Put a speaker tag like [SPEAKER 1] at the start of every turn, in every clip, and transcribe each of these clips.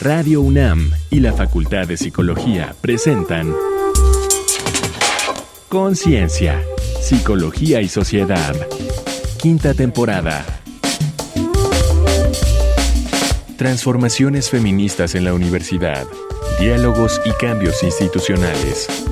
[SPEAKER 1] Radio UNAM y la Facultad de Psicología presentan Conciencia, Psicología y Sociedad. Quinta temporada. Transformaciones feministas en la universidad. Diálogos y cambios institucionales.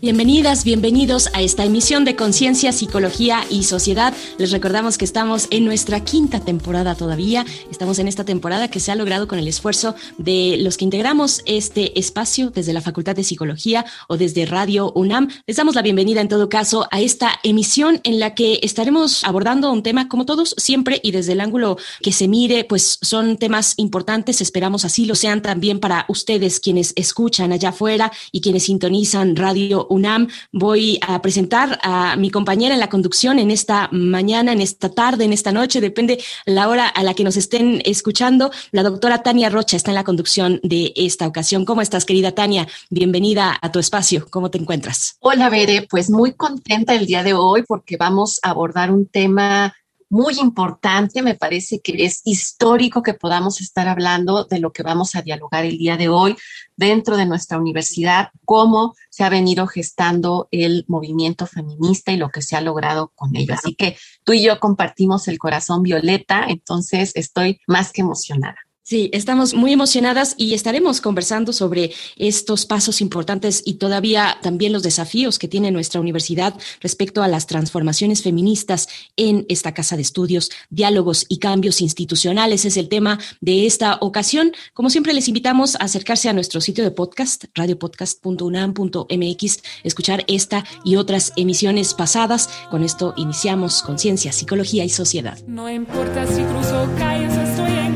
[SPEAKER 2] Bienvenidas, bienvenidos a esta emisión de Conciencia, Psicología y Sociedad. Les recordamos que estamos en nuestra quinta temporada todavía. Estamos en esta temporada que se ha logrado con el esfuerzo de los que integramos este espacio desde la Facultad de Psicología o desde Radio UNAM. Les damos la bienvenida en todo caso a esta emisión en la que estaremos abordando un tema como todos siempre y desde el ángulo que se mire, pues son temas importantes. Esperamos así lo sean también para ustedes quienes escuchan allá afuera y quienes sintonizan Radio UNAM. Voy a presentar a mi compañera en la conducción en esta mañana, en esta tarde, en esta noche, depende la hora a la que nos estén escuchando. La doctora Tania Rocha está en la conducción de esta ocasión. ¿Cómo estás, querida Tania? Bienvenida a tu espacio. ¿Cómo te encuentras?
[SPEAKER 3] Hola, Bere. Pues muy contenta el día de hoy porque vamos a abordar un tema muy importante, me parece que es histórico que podamos estar hablando de lo que vamos a dialogar el día de hoy dentro de nuestra universidad, cómo se ha venido gestando el movimiento feminista y lo que se ha logrado con ello. Así que tú y yo compartimos el corazón violeta, entonces estoy más que emocionada.
[SPEAKER 2] Sí, estamos muy emocionadas y estaremos conversando sobre estos pasos importantes y todavía también los desafíos que tiene nuestra universidad respecto a las transformaciones feministas en esta casa de estudios, diálogos y cambios institucionales. Es el tema de esta ocasión. Como siempre, les invitamos a acercarse a nuestro sitio de podcast, radiopodcast.unam.mx, escuchar esta y otras emisiones pasadas. Con esto iniciamos Conciencia, Psicología y Sociedad.
[SPEAKER 4] No importa si cruzo calles, estoy en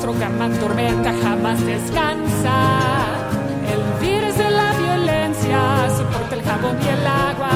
[SPEAKER 4] monstruo jamás tormenta, jamás descansa. El virus de la violencia soporta el jabón y el agua.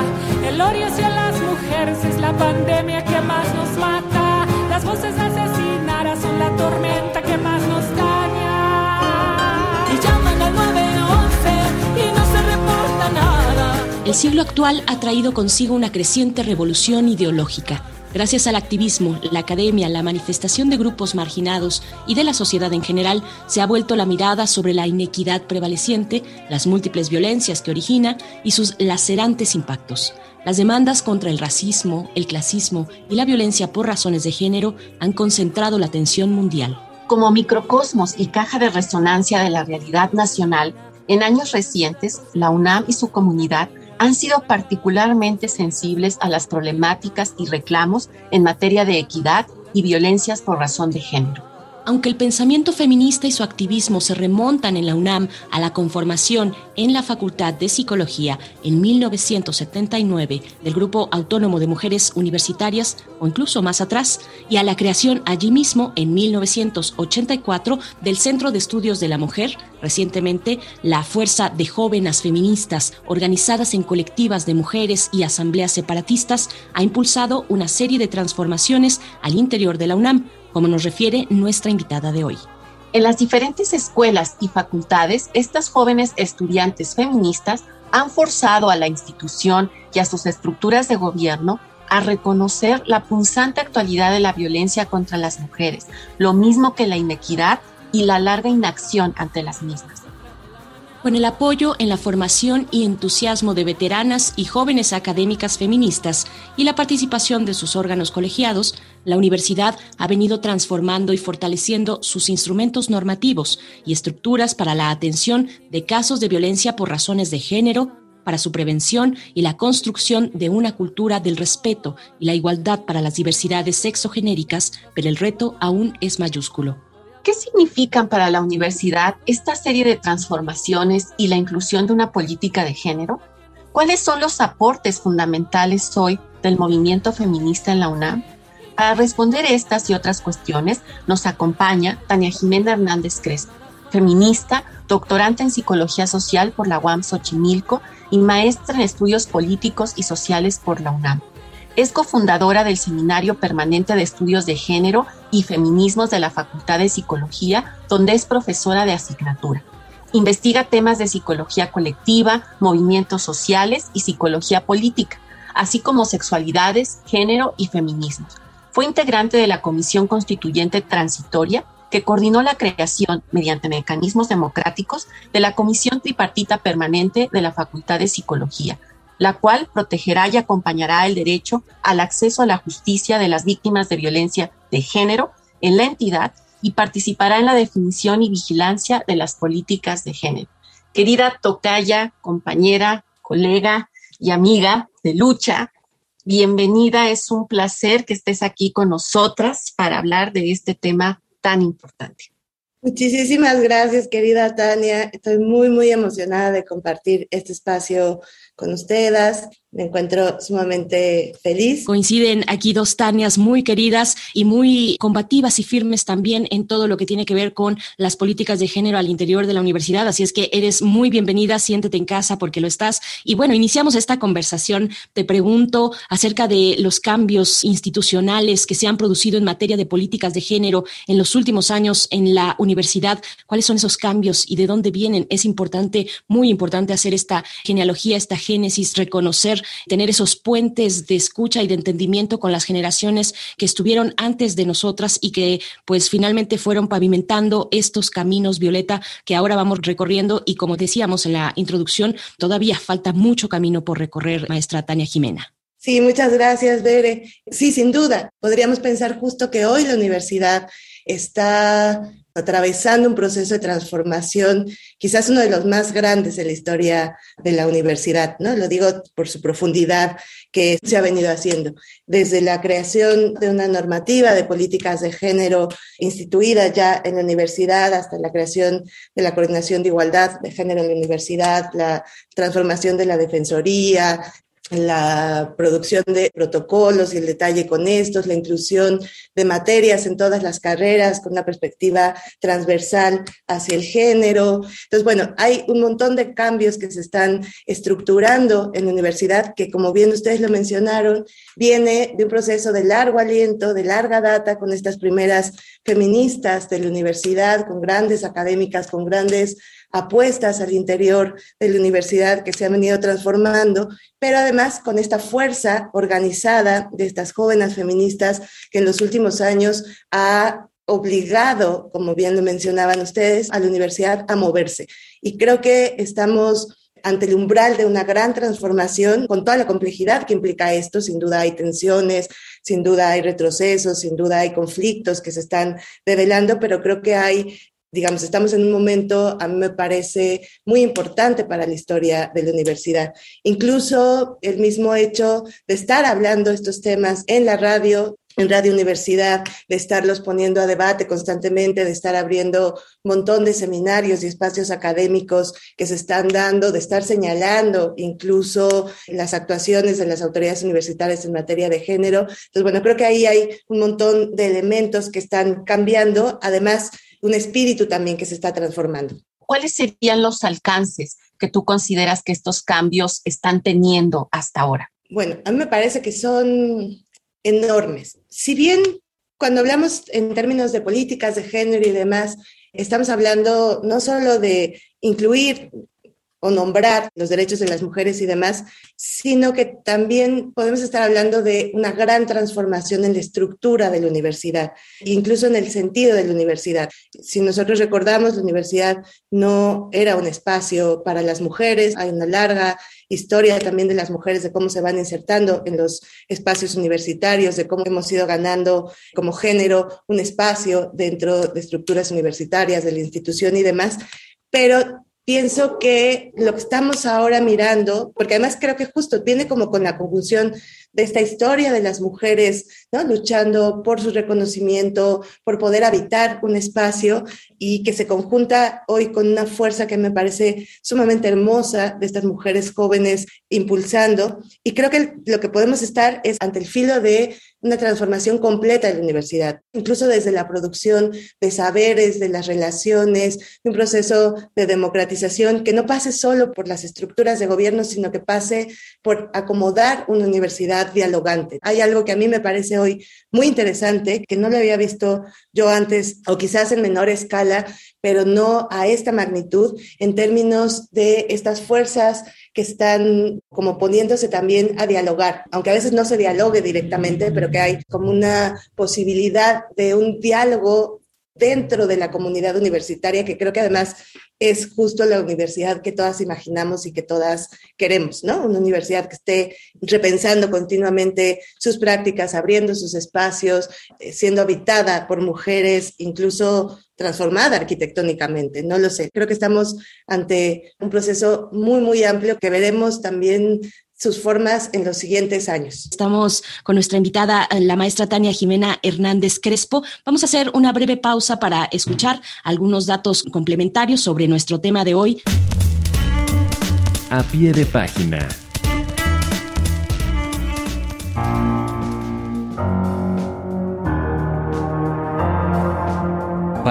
[SPEAKER 4] El odio hacia las mujeres es la pandemia que más nos mata. Las voces asesinadas son la tormenta que más nos daña. Y llaman al 911 y no se reporta nada.
[SPEAKER 2] El siglo actual ha traído consigo una creciente revolución ideológica Gracias al activismo, la academia, la manifestación de grupos marginados y de la sociedad en general, se ha vuelto la mirada sobre la inequidad prevaleciente, las múltiples violencias que origina y sus lacerantes impactos. Las demandas contra el racismo, el clasismo y la violencia por razones de género han concentrado la atención mundial.
[SPEAKER 3] Como microcosmos y caja de resonancia de la realidad nacional, en años recientes, la UNAM y su comunidad han sido particularmente sensibles a las problemáticas y reclamos en materia de equidad y violencias por razón de género.
[SPEAKER 2] Aunque el pensamiento feminista y su activismo se remontan en la UNAM a la conformación en la Facultad de Psicología en 1979 del Grupo Autónomo de Mujeres Universitarias, o incluso más atrás, y a la creación allí mismo en 1984 del Centro de Estudios de la Mujer, recientemente la Fuerza de Jóvenes Feministas, organizadas en colectivas de mujeres y asambleas separatistas, ha impulsado una serie de transformaciones al interior de la UNAM como nos refiere nuestra invitada de hoy.
[SPEAKER 3] En las diferentes escuelas y facultades, estas jóvenes estudiantes feministas han forzado a la institución y a sus estructuras de gobierno a reconocer la punzante actualidad de la violencia contra las mujeres, lo mismo que la inequidad y la larga inacción ante las mismas.
[SPEAKER 2] Con el apoyo en la formación y entusiasmo de veteranas y jóvenes académicas feministas y la participación de sus órganos colegiados, la universidad ha venido transformando y fortaleciendo sus instrumentos normativos y estructuras para la atención de casos de violencia por razones de género, para su prevención y la construcción de una cultura del respeto y la igualdad para las diversidades sexogenéricas, pero el reto aún es mayúsculo.
[SPEAKER 3] ¿Qué significan para la universidad esta serie de transformaciones y la inclusión de una política de género? ¿Cuáles son los aportes fundamentales hoy del movimiento feminista en la UNAM? Para responder estas y otras cuestiones nos acompaña Tania Jimena Hernández Crespo, feminista, doctorante en psicología social por la UAM Xochimilco y maestra en estudios políticos y sociales por la UNAM. Es cofundadora del Seminario Permanente de Estudios de Género y Feminismos de la Facultad de Psicología, donde es profesora de asignatura. Investiga temas de psicología colectiva, movimientos sociales y psicología política, así como sexualidades, género y feminismos. Fue integrante de la Comisión Constituyente Transitoria que coordinó la creación, mediante mecanismos democráticos, de la Comisión Tripartita Permanente de la Facultad de Psicología, la cual protegerá y acompañará el derecho al acceso a la justicia de las víctimas de violencia de género en la entidad y participará en la definición y vigilancia de las políticas de género. Querida tocaya, compañera, colega y amiga de lucha, bienvenida. Es un placer que estés aquí con nosotras para hablar de este tema tan importante.
[SPEAKER 5] Muchísimas gracias, querida Tania. Estoy muy, muy emocionada de compartir este espacio con ustedes me encuentro sumamente feliz.
[SPEAKER 2] Coinciden aquí dos Tanias muy queridas y muy combativas y firmes también en todo lo que tiene que ver con las políticas de género al interior de la universidad. Así es que eres muy bienvenida, siéntete en casa porque lo estás. Y bueno, iniciamos esta conversación. Te pregunto acerca de los cambios institucionales que se han producido en materia de políticas de género en los últimos años en la universidad. ¿Cuáles son esos cambios y de dónde vienen? Es importante, muy importante hacer esta genealogía, esta génesis, reconocer tener esos puentes de escucha y de entendimiento con las generaciones que estuvieron antes de nosotras y que pues finalmente fueron pavimentando estos caminos, Violeta, que ahora vamos recorriendo y como decíamos en la introducción, todavía falta mucho camino por recorrer, maestra Tania Jimena.
[SPEAKER 5] Sí, muchas gracias, Bere. Sí, sin duda, podríamos pensar justo que hoy la universidad está atravesando un proceso de transformación, quizás uno de los más grandes de la historia de la universidad, ¿no? Lo digo por su profundidad que se ha venido haciendo, desde la creación de una normativa de políticas de género instituida ya en la universidad hasta la creación de la coordinación de igualdad de género en la universidad, la transformación de la defensoría, la producción de protocolos y el detalle con estos, la inclusión de materias en todas las carreras con una perspectiva transversal hacia el género. Entonces, bueno, hay un montón de cambios que se están estructurando en la universidad que, como bien ustedes lo mencionaron, viene de un proceso de largo aliento, de larga data con estas primeras feministas de la universidad, con grandes académicas, con grandes apuestas al interior de la universidad que se han venido transformando, pero además con esta fuerza organizada de estas jóvenes feministas que en los últimos años ha obligado, como bien lo mencionaban ustedes, a la universidad a moverse. Y creo que estamos ante el umbral de una gran transformación con toda la complejidad que implica esto. Sin duda hay tensiones, sin duda hay retrocesos, sin duda hay conflictos que se están develando, pero creo que hay digamos, estamos en un momento, a mí me parece muy importante para la historia de la universidad. Incluso el mismo hecho de estar hablando estos temas en la radio, en Radio Universidad, de estarlos poniendo a debate constantemente, de estar abriendo un montón de seminarios y espacios académicos que se están dando, de estar señalando incluso las actuaciones de las autoridades universitarias en materia de género. Entonces, bueno, creo que ahí hay un montón de elementos que están cambiando. Además, un espíritu también que se está transformando.
[SPEAKER 3] ¿Cuáles serían los alcances que tú consideras que estos cambios están teniendo hasta ahora?
[SPEAKER 5] Bueno, a mí me parece que son enormes. Si bien cuando hablamos en términos de políticas de género y demás, estamos hablando no solo de incluir o nombrar los derechos de las mujeres y demás, sino que también podemos estar hablando de una gran transformación en la estructura de la universidad, incluso en el sentido de la universidad. Si nosotros recordamos, la universidad no era un espacio para las mujeres, hay una larga historia también de las mujeres, de cómo se van insertando en los espacios universitarios, de cómo hemos ido ganando como género un espacio dentro de estructuras universitarias, de la institución y demás, pero pienso que lo que estamos ahora mirando, porque además creo que justo viene como con la conjunción de esta historia de las mujeres. Luchando por su reconocimiento, por poder habitar un espacio y que se conjunta hoy con una fuerza que me parece sumamente hermosa de estas mujeres jóvenes impulsando. Y creo que lo que podemos estar es ante el filo de una transformación completa de la universidad, incluso desde la producción de saberes, de las relaciones, de un proceso de democratización que no pase solo por las estructuras de gobierno, sino que pase por acomodar una universidad dialogante. Hay algo que a mí me parece hoy muy interesante, que no lo había visto yo antes, o quizás en menor escala, pero no a esta magnitud en términos de estas fuerzas que están como poniéndose también a dialogar, aunque a veces no se dialogue directamente, pero que hay como una posibilidad de un diálogo dentro de la comunidad universitaria, que creo que además es justo la universidad que todas imaginamos y que todas queremos, ¿no? Una universidad que esté repensando continuamente sus prácticas, abriendo sus espacios, eh, siendo habitada por mujeres, incluso transformada arquitectónicamente, no lo sé. Creo que estamos ante un proceso muy, muy amplio que veremos también sus formas en los siguientes años.
[SPEAKER 2] Estamos con nuestra invitada, la maestra Tania Jimena Hernández Crespo. Vamos a hacer una breve pausa para escuchar algunos datos complementarios sobre nuestro tema de hoy.
[SPEAKER 1] A pie de página.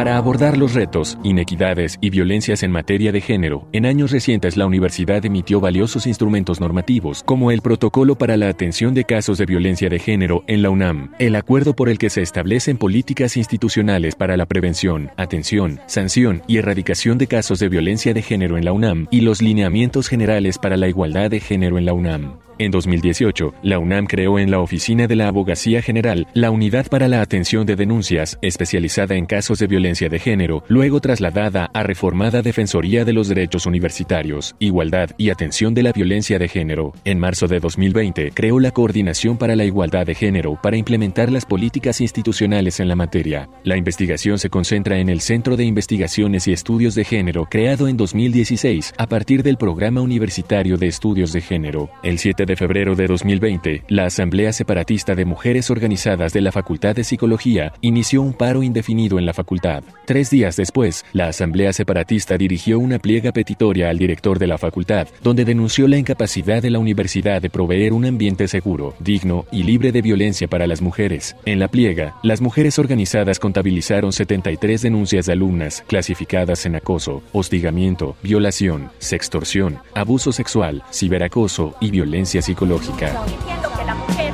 [SPEAKER 1] Para abordar los retos, inequidades y violencias en materia de género, en años recientes la universidad emitió valiosos instrumentos normativos, como el Protocolo para la Atención de Casos de Violencia de Género en la UNAM, el acuerdo por el que se establecen políticas institucionales para la prevención, atención, sanción y erradicación de casos de violencia de género en la UNAM y los lineamientos generales para la igualdad de género en la UNAM. En 2018, la UNAM creó en la Oficina de la Abogacía General la Unidad para la Atención de Denuncias, especializada en casos de violencia de género, luego trasladada a reformada Defensoría de los Derechos Universitarios, Igualdad y Atención de la Violencia de Género. En marzo de 2020, creó la Coordinación para la Igualdad de Género para implementar las políticas institucionales en la materia. La investigación se concentra en el Centro de Investigaciones y Estudios de Género, creado en 2016 a partir del Programa Universitario de Estudios de Género. El 7 de febrero de 2020, la Asamblea Separatista de Mujeres Organizadas de la Facultad de Psicología inició un paro indefinido en la facultad. Tres días después, la Asamblea Separatista dirigió una pliega petitoria al director de la facultad, donde denunció la incapacidad de la universidad de proveer un ambiente seguro, digno y libre de violencia para las mujeres. En la pliega, las mujeres organizadas contabilizaron 73 denuncias de alumnas clasificadas en acoso, hostigamiento, violación, sextorsión, abuso sexual, ciberacoso y violencia psicológica.
[SPEAKER 6] Diciendo que la mujer,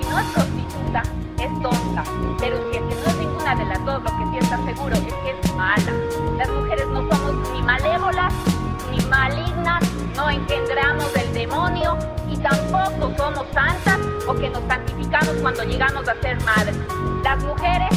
[SPEAKER 6] si no es prostituta, es tonta. Pero si es que no es ninguna de las dos, lo que sí está seguro es que es mala. Las mujeres no somos ni malévolas, ni malignas, no engendramos del demonio y tampoco somos santas o que nos santificamos cuando llegamos a ser madres. Las mujeres.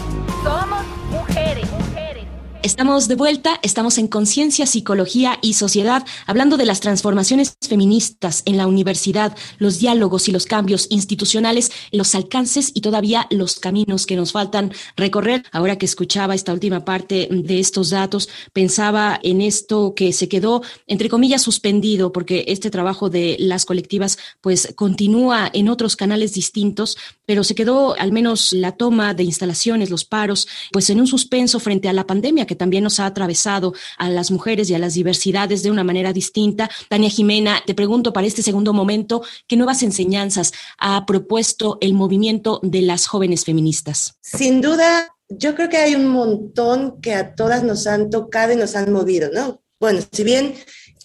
[SPEAKER 2] Estamos de vuelta, estamos en Conciencia, Psicología y Sociedad, hablando de las transformaciones feministas en la universidad, los diálogos y los cambios institucionales, los alcances y todavía los caminos que nos faltan recorrer. Ahora que escuchaba esta última parte de estos datos, pensaba en esto que se quedó, entre comillas, suspendido, porque este trabajo de las colectivas pues continúa en otros canales distintos, pero se quedó al menos la toma de instalaciones, los paros, pues en un suspenso frente a la pandemia que también nos ha atravesado a las mujeres y a las diversidades de una manera distinta. Tania Jimena, te pregunto para este segundo momento, ¿qué nuevas enseñanzas ha propuesto el movimiento de las jóvenes feministas?
[SPEAKER 5] Sin duda, yo creo que hay un montón que a todas nos han tocado y nos han movido, ¿no? Bueno, si bien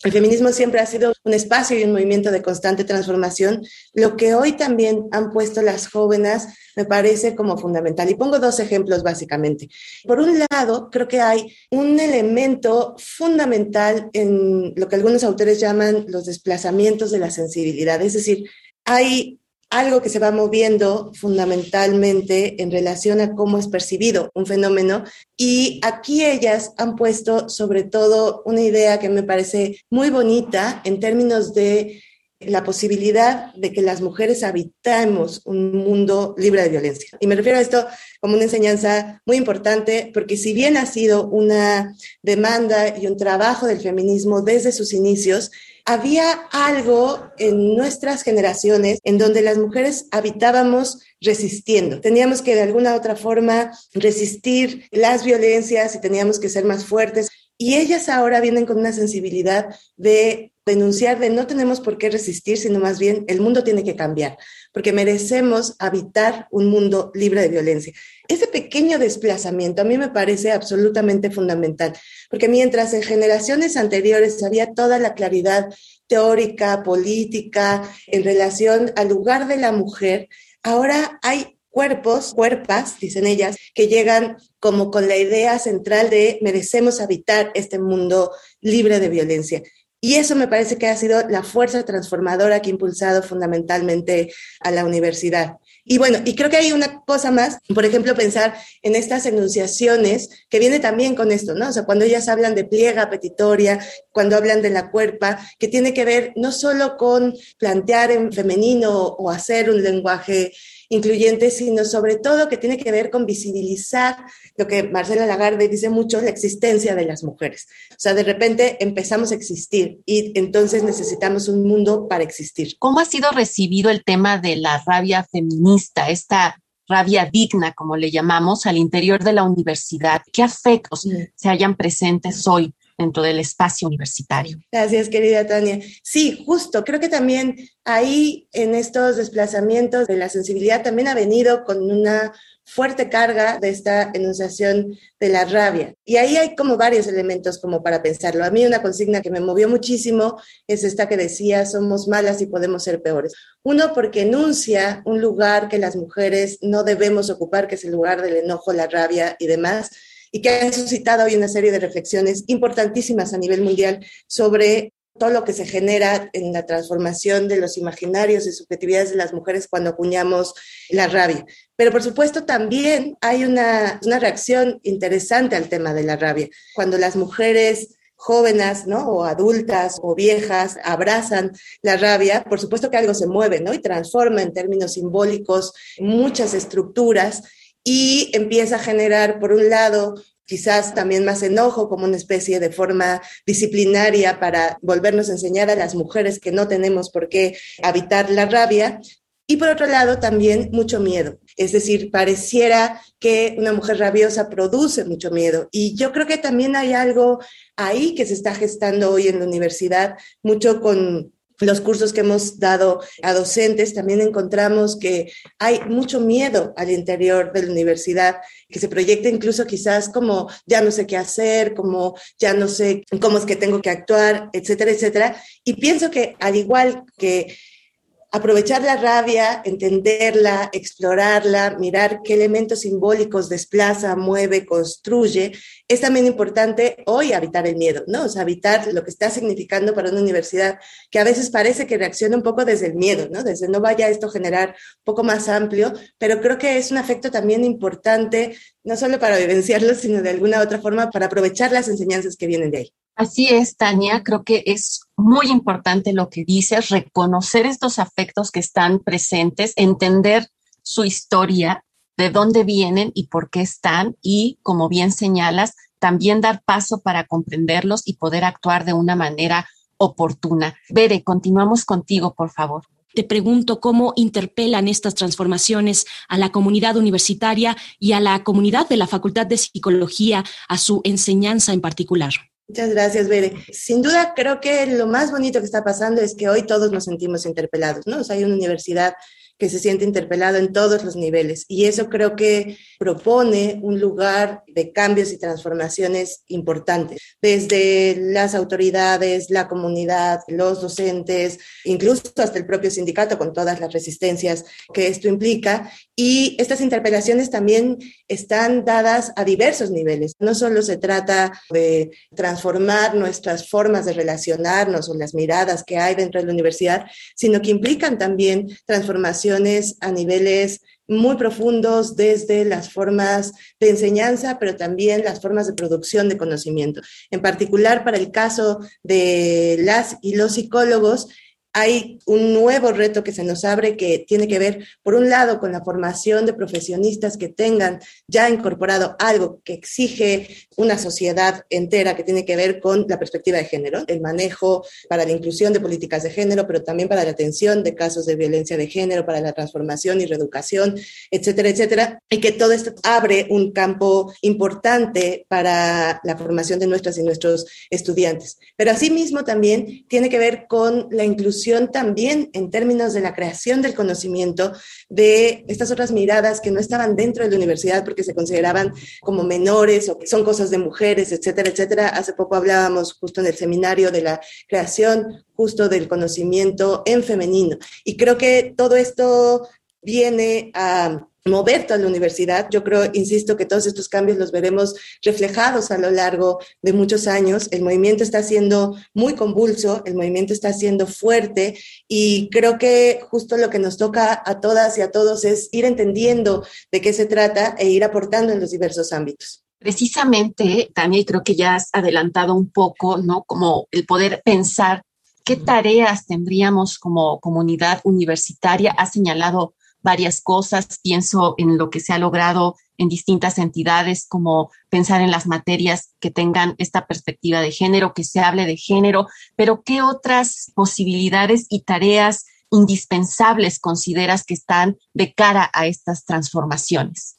[SPEAKER 5] el feminismo siempre ha sido un espacio y un movimiento de constante transformación. Lo que hoy también han puesto las jóvenes me parece como fundamental. Y pongo dos ejemplos básicamente. Por un lado, creo que hay un elemento fundamental en lo que algunos autores llaman los desplazamientos de la sensibilidad. Es decir, hay algo que se va moviendo fundamentalmente en relación a cómo es percibido un fenómeno. Y aquí ellas han puesto sobre todo una idea que me parece muy bonita en términos de la posibilidad de que las mujeres habitemos un mundo libre de violencia. Y me refiero a esto como una enseñanza muy importante, porque si bien ha sido una demanda y un trabajo del feminismo desde sus inicios, había algo en nuestras generaciones en donde las mujeres habitábamos resistiendo. Teníamos que de alguna otra forma resistir las violencias y teníamos que ser más fuertes. Y ellas ahora vienen con una sensibilidad de denunciar de no tenemos por qué resistir, sino más bien el mundo tiene que cambiar, porque merecemos habitar un mundo libre de violencia. Ese pequeño desplazamiento a mí me parece absolutamente fundamental, porque mientras en generaciones anteriores había toda la claridad teórica, política, en relación al lugar de la mujer, ahora hay cuerpos, cuerpas, dicen ellas, que llegan como con la idea central de merecemos habitar este mundo libre de violencia. Y eso me parece que ha sido la fuerza transformadora que ha impulsado fundamentalmente a la universidad. Y bueno, y creo que hay una cosa más, por ejemplo, pensar en estas enunciaciones que viene también con esto, ¿no? O sea, cuando ellas hablan de pliega petitoria, cuando hablan de la cuerpa, que tiene que ver no solo con plantear en femenino o hacer un lenguaje incluyente, sino sobre todo que tiene que ver con visibilizar lo que Marcela Lagarde dice mucho, la existencia de las mujeres. O sea, de repente empezamos a existir y entonces necesitamos un mundo para existir.
[SPEAKER 3] ¿Cómo ha sido recibido el tema de la rabia feminista, esta rabia digna, como le llamamos, al interior de la universidad? ¿Qué afectos se hayan presentes hoy? Dentro del espacio universitario.
[SPEAKER 5] Gracias, querida Tania. Sí, justo, creo que también ahí en estos desplazamientos de la sensibilidad también ha venido con una fuerte carga de esta enunciación de la rabia. Y ahí hay como varios elementos como para pensarlo. A mí una consigna que me movió muchísimo es esta que decía, somos malas y podemos ser peores. Uno, porque enuncia un lugar que las mujeres no debemos ocupar, que es el lugar del enojo, la rabia y demás y que han suscitado hoy una serie de reflexiones importantísimas a nivel mundial sobre todo lo que se genera en la transformación de los imaginarios y subjetividades de las mujeres cuando acuñamos la rabia. Pero por supuesto también hay una, una reacción interesante al tema de la rabia. Cuando las mujeres jóvenes, ¿no? O adultas o viejas abrazan la rabia, por supuesto que algo se mueve, ¿no? Y transforma en términos simbólicos muchas estructuras y empieza a generar, por un lado, quizás también más enojo como una especie de forma disciplinaria para volvernos a enseñar a las mujeres que no tenemos por qué habitar la rabia. Y por otro lado, también mucho miedo. Es decir, pareciera que una mujer rabiosa produce mucho miedo. Y yo creo que también hay algo ahí que se está gestando hoy en la universidad, mucho con los cursos que hemos dado a docentes, también encontramos que hay mucho miedo al interior de la universidad, que se proyecta incluso quizás como ya no sé qué hacer, como ya no sé cómo es que tengo que actuar, etcétera, etcétera. Y pienso que al igual que aprovechar la rabia, entenderla, explorarla, mirar qué elementos simbólicos desplaza, mueve, construye, es también importante hoy habitar el miedo, ¿no? O sea, habitar lo que está significando para una universidad que a veces parece que reacciona un poco desde el miedo, ¿no? Desde no vaya esto a generar un poco más amplio, pero creo que es un afecto también importante, no solo para vivenciarlo, sino de alguna otra forma para aprovechar las enseñanzas que vienen de ahí.
[SPEAKER 3] Así es, Tania, creo que es muy importante lo que dices, reconocer estos afectos que están presentes, entender su historia, de dónde vienen y por qué están y, como bien señalas, también dar paso para comprenderlos y poder actuar de una manera oportuna. Bere, continuamos contigo, por favor.
[SPEAKER 2] Te pregunto cómo interpelan estas transformaciones a la comunidad universitaria y a la comunidad de la Facultad de Psicología, a su enseñanza en particular.
[SPEAKER 5] Muchas gracias, Bere. Sin duda, creo que lo más bonito que está pasando es que hoy todos nos sentimos interpelados, ¿no? O sea, hay una universidad que se siente interpelado en todos los niveles. Y eso creo que propone un lugar de cambios y transformaciones importantes, desde las autoridades, la comunidad, los docentes, incluso hasta el propio sindicato con todas las resistencias que esto implica. Y estas interpelaciones también están dadas a diversos niveles. No solo se trata de transformar nuestras formas de relacionarnos o las miradas que hay dentro de la universidad, sino que implican también transformación a niveles muy profundos desde las formas de enseñanza, pero también las formas de producción de conocimiento. En particular, para el caso de las y los psicólogos, hay un nuevo reto que se nos abre que tiene que ver, por un lado, con la formación de profesionistas que tengan ya incorporado algo que exige una sociedad entera, que tiene que ver con la perspectiva de género, el manejo para la inclusión de políticas de género, pero también para la atención de casos de violencia de género, para la transformación y reeducación, etcétera, etcétera, y que todo esto abre un campo importante para la formación de nuestras y nuestros estudiantes. Pero asimismo también tiene que ver con la inclusión también en términos de la creación del conocimiento de estas otras miradas que no estaban dentro de la universidad porque se consideraban como menores o que son cosas de mujeres, etcétera, etcétera. Hace poco hablábamos justo en el seminario de la creación justo del conocimiento en femenino. Y creo que todo esto viene a mover toda la universidad. Yo creo, insisto, que todos estos cambios los veremos reflejados a lo largo de muchos años. El movimiento está siendo muy convulso, el movimiento está siendo fuerte y creo que justo lo que nos toca a todas y a todos es ir entendiendo de qué se trata e ir aportando en los diversos ámbitos.
[SPEAKER 3] Precisamente, también creo que ya has adelantado un poco, ¿no? Como el poder pensar qué tareas tendríamos como comunidad universitaria. Ha señalado varias cosas, pienso en lo que se ha logrado en distintas entidades, como pensar en las materias que tengan esta perspectiva de género, que se hable de género, pero ¿qué otras posibilidades y tareas indispensables consideras que están de cara a estas transformaciones?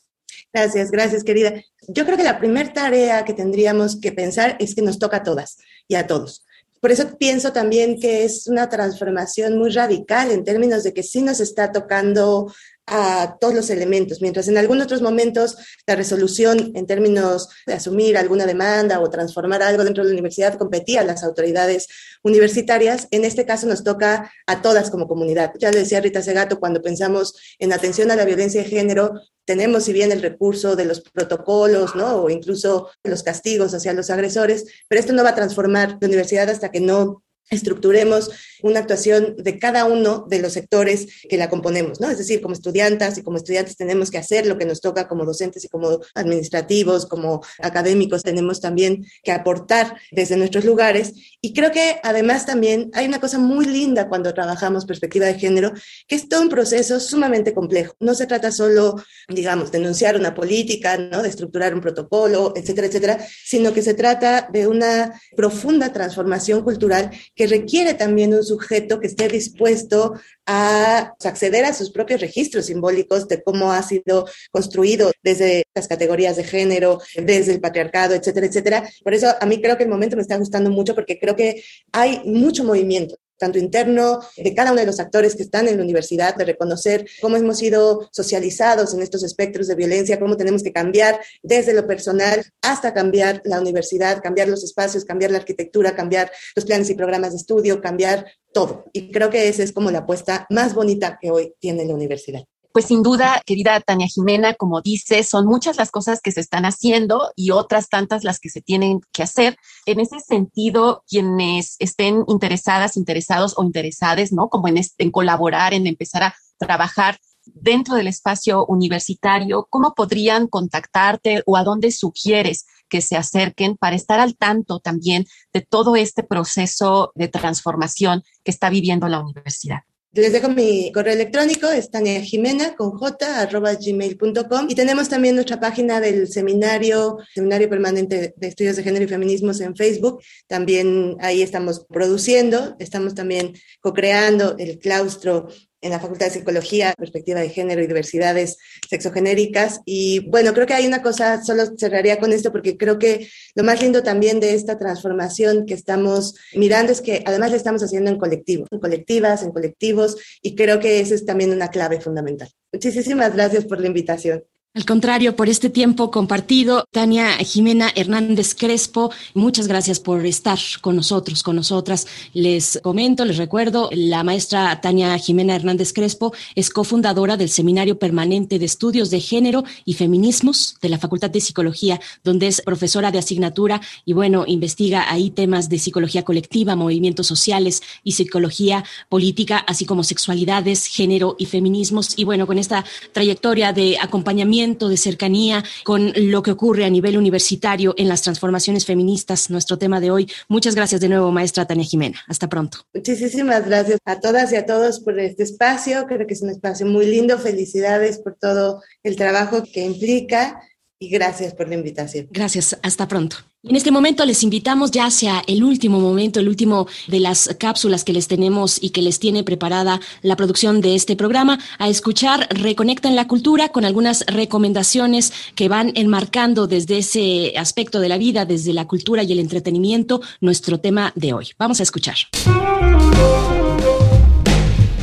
[SPEAKER 5] Gracias, gracias, querida. Yo creo que la primera tarea que tendríamos que pensar es que nos toca a todas y a todos. Por eso pienso también que es una transformación muy radical en términos de que sí nos está tocando a todos los elementos, mientras en algunos otros momentos la resolución en términos de asumir alguna demanda o transformar algo dentro de la universidad competía a las autoridades universitarias, en este caso nos toca a todas como comunidad. Ya lo decía Rita Segato, cuando pensamos en atención a la violencia de género, tenemos si bien el recurso de los protocolos, ¿no? O incluso los castigos hacia los agresores, pero esto no va a transformar la universidad hasta que no estructuremos una actuación de cada uno de los sectores que la componemos, ¿no? Es decir, como estudiantes y como estudiantes tenemos que hacer lo que nos toca como docentes y como administrativos, como académicos, tenemos también que aportar desde nuestros lugares. Y creo que además también hay una cosa muy linda cuando trabajamos perspectiva de género, que es todo un proceso sumamente complejo. No se trata solo, digamos, de enunciar una política, ¿no? De estructurar un protocolo, etcétera, etcétera, sino que se trata de una profunda transformación cultural que requiere también un sujeto que esté dispuesto a acceder a sus propios registros simbólicos de cómo ha sido construido desde las categorías de género, desde el patriarcado, etcétera, etcétera. Por eso a mí creo que el momento me está gustando mucho porque creo que hay mucho movimiento tanto interno de cada uno de los actores que están en la universidad, de reconocer cómo hemos sido socializados en estos espectros de violencia, cómo tenemos que cambiar desde lo personal hasta cambiar la universidad, cambiar los espacios, cambiar la arquitectura, cambiar los planes y programas de estudio, cambiar todo. Y creo que esa es como la apuesta más bonita que hoy tiene la universidad.
[SPEAKER 3] Pues sin duda, querida Tania Jimena, como dice, son muchas las cosas que se están haciendo y otras tantas las que se tienen que hacer. En ese sentido, quienes estén interesadas, interesados o interesadas, ¿no? Como en, en colaborar, en empezar a trabajar dentro del espacio universitario, ¿cómo podrían contactarte o a dónde sugieres que se acerquen para estar al tanto también de todo este proceso de transformación que está viviendo la universidad?
[SPEAKER 5] Les dejo mi correo electrónico, es Tania Jimena con j arroba gmail.com y tenemos también nuestra página del seminario, Seminario Permanente de Estudios de Género y Feminismos en Facebook. También ahí estamos produciendo, estamos también co-creando el claustro en la Facultad de Psicología, perspectiva de género y diversidades sexogenéricas. Y bueno, creo que hay una cosa, solo cerraría con esto, porque creo que lo más lindo también de esta transformación que estamos mirando es que además la estamos haciendo en colectivo, en colectivas, en colectivos, y creo que esa es también una clave fundamental. Muchísimas gracias por la invitación.
[SPEAKER 2] Al contrario, por este tiempo compartido, Tania Jimena Hernández Crespo, muchas gracias por estar con nosotros, con nosotras. Les comento, les recuerdo, la maestra Tania Jimena Hernández Crespo es cofundadora del Seminario Permanente de Estudios de Género y Feminismos de la Facultad de Psicología, donde es profesora de asignatura y bueno, investiga ahí temas de psicología colectiva, movimientos sociales y psicología política, así como sexualidades, género y feminismos. Y bueno, con esta trayectoria de acompañamiento de cercanía con lo que ocurre a nivel universitario en las transformaciones feministas, nuestro tema de hoy. Muchas gracias de nuevo, maestra Tania Jimena. Hasta pronto.
[SPEAKER 5] Muchísimas gracias a todas y a todos por este espacio. Creo que es un espacio muy lindo. Felicidades por todo el trabajo que implica y gracias por la invitación.
[SPEAKER 2] Gracias, hasta pronto. En este momento les invitamos ya hacia el último momento, el último de las cápsulas que les tenemos y que les tiene preparada la producción de este programa, a escuchar Reconecta en la Cultura con algunas recomendaciones que van enmarcando desde ese aspecto de la vida, desde la cultura y el entretenimiento, nuestro tema de hoy. Vamos a escuchar.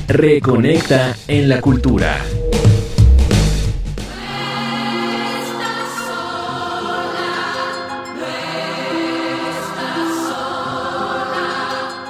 [SPEAKER 1] Reconecta en la Cultura.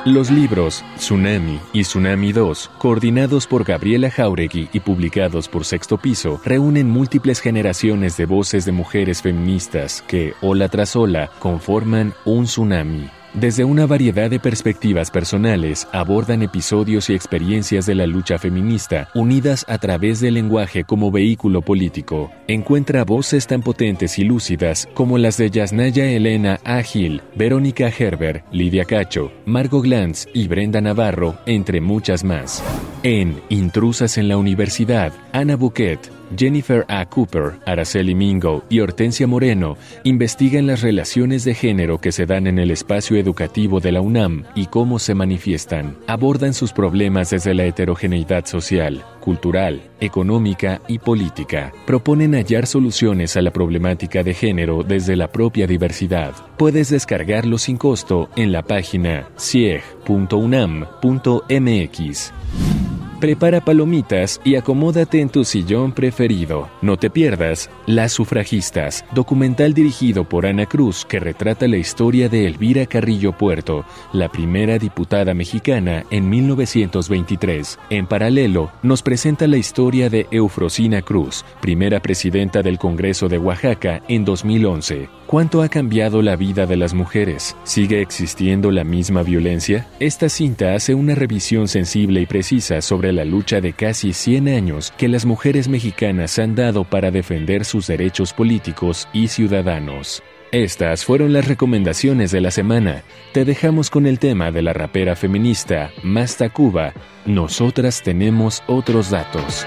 [SPEAKER 1] Los libros Tsunami y Tsunami 2, coordinados por Gabriela Jauregui y publicados por Sexto Piso, reúnen múltiples generaciones de voces de mujeres feministas que, ola tras ola, conforman un tsunami. Desde una variedad de perspectivas personales, abordan episodios y experiencias de la lucha feminista, unidas a través del lenguaje como vehículo político. Encuentra voces tan potentes y lúcidas como las de Yasnaya Elena Agil, Verónica Herber, Lidia Cacho, Margo Glantz y Brenda Navarro, entre muchas más. En Intrusas en la Universidad, Ana Bouquet, Jennifer A. Cooper, Araceli Mingo y Hortensia Moreno investigan las relaciones de género que se dan en el espacio educativo de la UNAM y cómo se manifiestan. Abordan sus problemas desde la heterogeneidad social, cultural, económica y política. Proponen hallar soluciones a la problemática de género desde la propia diversidad. Puedes descargarlo sin costo en la página cieg.unam.mx. Prepara palomitas y acomódate en tu sillón preferido. No te pierdas Las Sufragistas, documental dirigido por Ana Cruz que retrata la historia de Elvira Carrillo Puerto, la primera diputada mexicana en 1923. En paralelo, nos presenta la historia de Eufrosina Cruz, primera presidenta del Congreso de Oaxaca en 2011. ¿Cuánto ha cambiado la vida de las mujeres? ¿Sigue existiendo la misma violencia? Esta cinta hace una revisión sensible y precisa sobre la lucha de casi 100 años que las mujeres mexicanas han dado para defender sus derechos políticos y ciudadanos. Estas fueron las recomendaciones de la semana. Te dejamos con el tema de la rapera feminista Masta Cuba. Nosotras tenemos otros datos.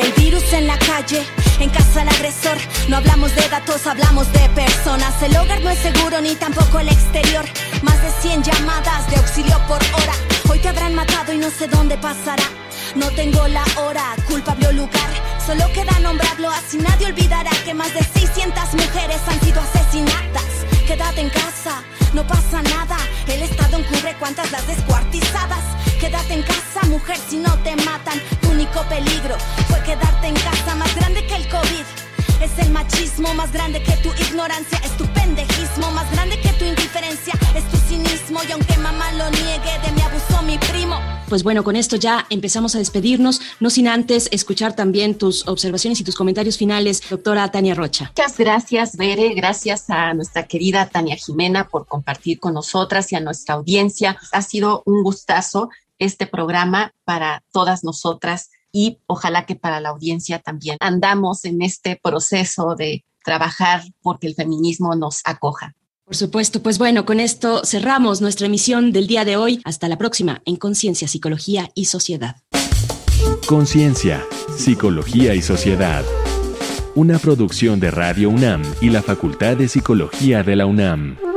[SPEAKER 7] El virus en la calle, en casa el agresor. No hablamos de datos, hablamos de personas. El hogar no es seguro ni tampoco el exterior. Más de 100 llamadas de auxilio por hora. Hoy te habrán matado y no sé dónde pasará. No tengo la hora, culpable o lugar. Solo queda nombrarlo, así nadie olvidará que más de 600 mujeres han sido asesinadas. Quédate en casa, no pasa nada. El Estado encubre cuántas las descuartizadas. Quédate en casa, mujer, si no te matan. Tu único peligro fue quedarte en casa, más grande que el COVID. Es el machismo más grande que tu ignorancia, es tu pendejismo más grande que tu indiferencia, es tu cinismo y aunque mamá lo niegue, de mi abusó mi primo.
[SPEAKER 2] Pues bueno, con esto ya empezamos a despedirnos, no sin antes escuchar también tus observaciones y tus comentarios finales, doctora Tania Rocha.
[SPEAKER 3] Muchas gracias, Bere, gracias a nuestra querida Tania Jimena por compartir con nosotras y a nuestra audiencia. Ha sido un gustazo este programa para todas nosotras y ojalá que para la audiencia también andamos en este proceso de trabajar porque el feminismo nos acoja.
[SPEAKER 2] Por supuesto, pues bueno, con esto cerramos nuestra emisión del día de hoy. Hasta la próxima en Conciencia, Psicología y Sociedad.
[SPEAKER 1] Conciencia, Psicología y Sociedad. Una producción de Radio UNAM y la Facultad de Psicología de la UNAM.